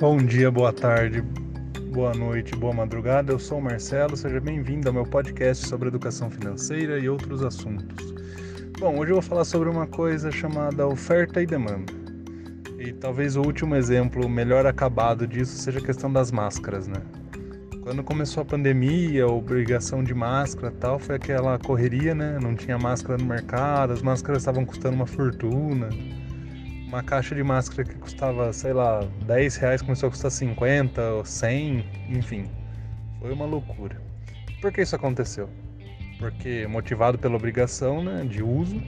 Bom dia, boa tarde, boa noite, boa madrugada. Eu sou o Marcelo, seja bem-vindo ao meu podcast sobre educação financeira e outros assuntos. Bom, hoje eu vou falar sobre uma coisa chamada oferta e demanda. E talvez o último exemplo melhor acabado disso seja a questão das máscaras, né? Quando começou a pandemia, a obrigação de máscara tal, foi aquela correria, né? Não tinha máscara no mercado, as máscaras estavam custando uma fortuna uma caixa de máscara que custava, sei lá, 10 reais começou a custar 50 ou 100, enfim. Foi uma loucura. Por que isso aconteceu? Porque motivado pela obrigação né, de uso,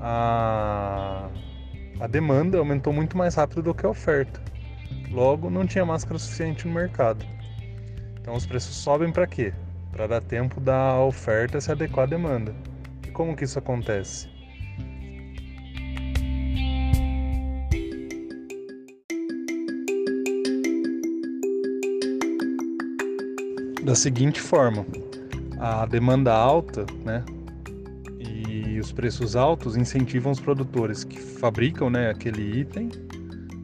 a, a demanda aumentou muito mais rápido do que a oferta. Logo, não tinha máscara suficiente no mercado. Então os preços sobem para quê? Para dar tempo da oferta se adequar à demanda. E como que isso acontece? Da seguinte forma: a demanda alta, né, e os preços altos incentivam os produtores que fabricam, né, aquele item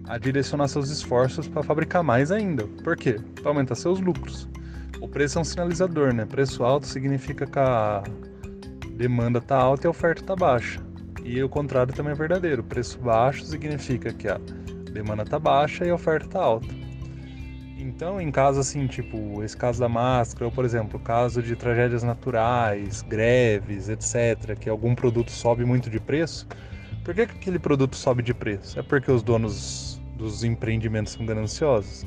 a direcionar seus esforços para fabricar mais ainda. Por quê? Para aumentar seus lucros. O preço é um sinalizador, né? Preço alto significa que a demanda está alta e a oferta está baixa. E o contrário também é verdadeiro. Preço baixo significa que a demanda está baixa e a oferta está alta. Então, em casos assim, tipo esse caso da máscara, ou por exemplo, caso de tragédias naturais, greves, etc., que algum produto sobe muito de preço, por que, que aquele produto sobe de preço? É porque os donos dos empreendimentos são gananciosos?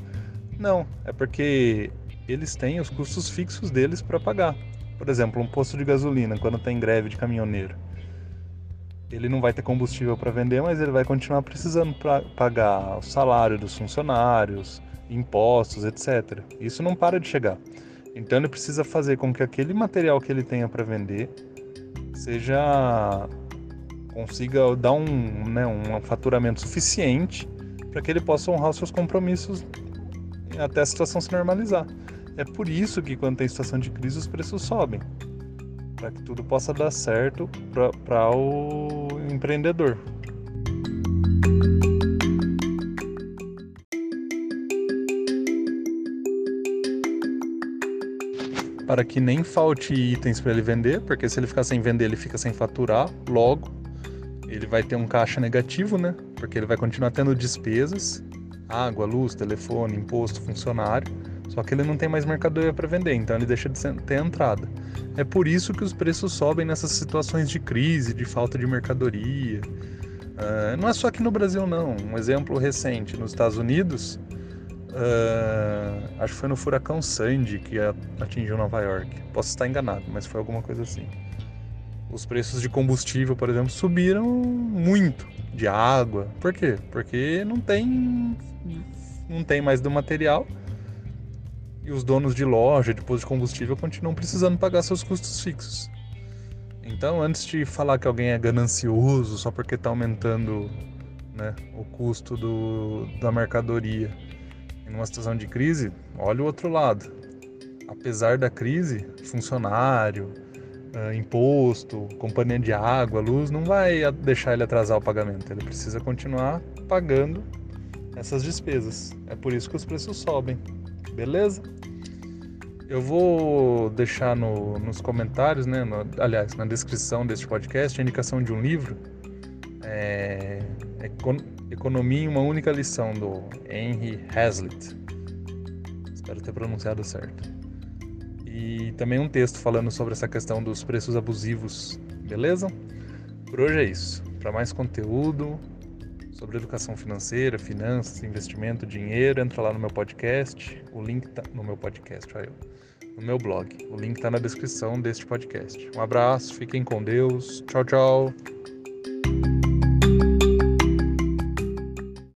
Não, é porque eles têm os custos fixos deles para pagar. Por exemplo, um posto de gasolina, quando tem greve de caminhoneiro, ele não vai ter combustível para vender, mas ele vai continuar precisando para pagar o salário dos funcionários, impostos, etc. Isso não para de chegar. Então ele precisa fazer com que aquele material que ele tenha para vender seja consiga dar um, né, um faturamento suficiente para que ele possa honrar os seus compromissos até a situação se normalizar. É por isso que quando tem situação de crise os preços sobem, para que tudo possa dar certo para o empreendedor. Para que nem falte itens para ele vender, porque se ele ficar sem vender, ele fica sem faturar, logo ele vai ter um caixa negativo, né? Porque ele vai continuar tendo despesas, água, luz, telefone, imposto, funcionário, só que ele não tem mais mercadoria para vender, então ele deixa de ter entrada. É por isso que os preços sobem nessas situações de crise, de falta de mercadoria. Uh, não é só aqui no Brasil, não. Um exemplo recente, nos Estados Unidos, Uh, acho que foi no furacão Sandy que atingiu Nova York. Posso estar enganado, mas foi alguma coisa assim. Os preços de combustível, por exemplo, subiram muito de água. Por quê? Porque não tem não tem mais do material e os donos de loja, de posto de combustível continuam precisando pagar seus custos fixos. Então, antes de falar que alguém é ganancioso só porque está aumentando né, o custo do, da mercadoria numa situação de crise, olha o outro lado. Apesar da crise, funcionário, uh, imposto, companhia de água, luz, não vai deixar ele atrasar o pagamento. Ele precisa continuar pagando essas despesas. É por isso que os preços sobem. Beleza? Eu vou deixar no, nos comentários, né, no, aliás, na descrição deste podcast, a indicação de um livro. É, é Economia em uma única lição do Henry Hazlitt. Espero ter pronunciado certo. E também um texto falando sobre essa questão dos preços abusivos, beleza? Por hoje é isso. Para mais conteúdo sobre educação financeira, finanças, investimento, dinheiro, entra lá no meu podcast. O link tá no meu podcast, olha eu, no meu blog. O link está na descrição deste podcast. Um abraço, fiquem com Deus. Tchau, tchau.